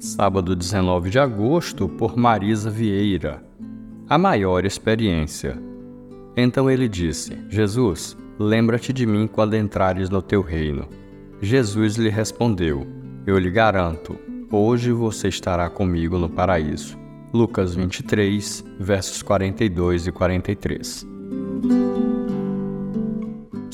Sábado 19 de agosto, por Marisa Vieira. A maior experiência. Então ele disse: Jesus, lembra-te de mim quando entrares no teu reino. Jesus lhe respondeu: Eu lhe garanto, hoje você estará comigo no paraíso. Lucas 23, versos 42 e 43.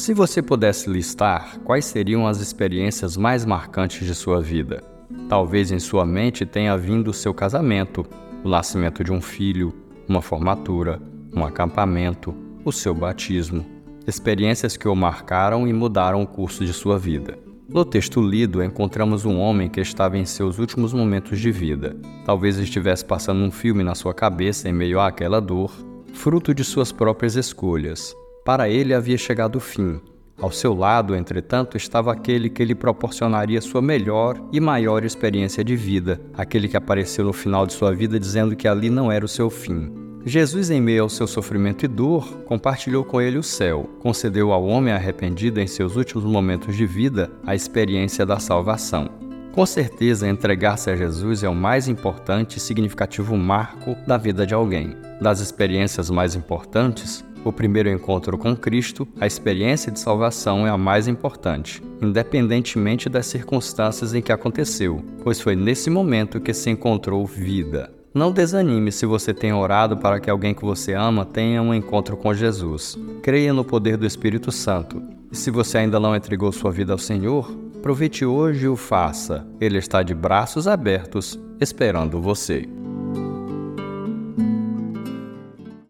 Se você pudesse listar quais seriam as experiências mais marcantes de sua vida, talvez em sua mente tenha vindo o seu casamento, o nascimento de um filho, uma formatura, um acampamento, o seu batismo, experiências que o marcaram e mudaram o curso de sua vida. No texto lido, encontramos um homem que estava em seus últimos momentos de vida. Talvez estivesse passando um filme na sua cabeça em meio àquela dor, fruto de suas próprias escolhas. Para ele havia chegado o fim. Ao seu lado, entretanto, estava aquele que lhe proporcionaria sua melhor e maior experiência de vida, aquele que apareceu no final de sua vida dizendo que ali não era o seu fim. Jesus, em meio ao seu sofrimento e dor, compartilhou com ele o céu, concedeu ao homem arrependido em seus últimos momentos de vida a experiência da salvação. Com certeza, entregar-se a Jesus é o mais importante e significativo marco da vida de alguém. Das experiências mais importantes, o primeiro encontro com Cristo, a experiência de salvação é a mais importante, independentemente das circunstâncias em que aconteceu, pois foi nesse momento que se encontrou vida. Não desanime se você tem orado para que alguém que você ama tenha um encontro com Jesus. Creia no poder do Espírito Santo. E se você ainda não entregou sua vida ao Senhor, aproveite hoje e o faça. Ele está de braços abertos, esperando você.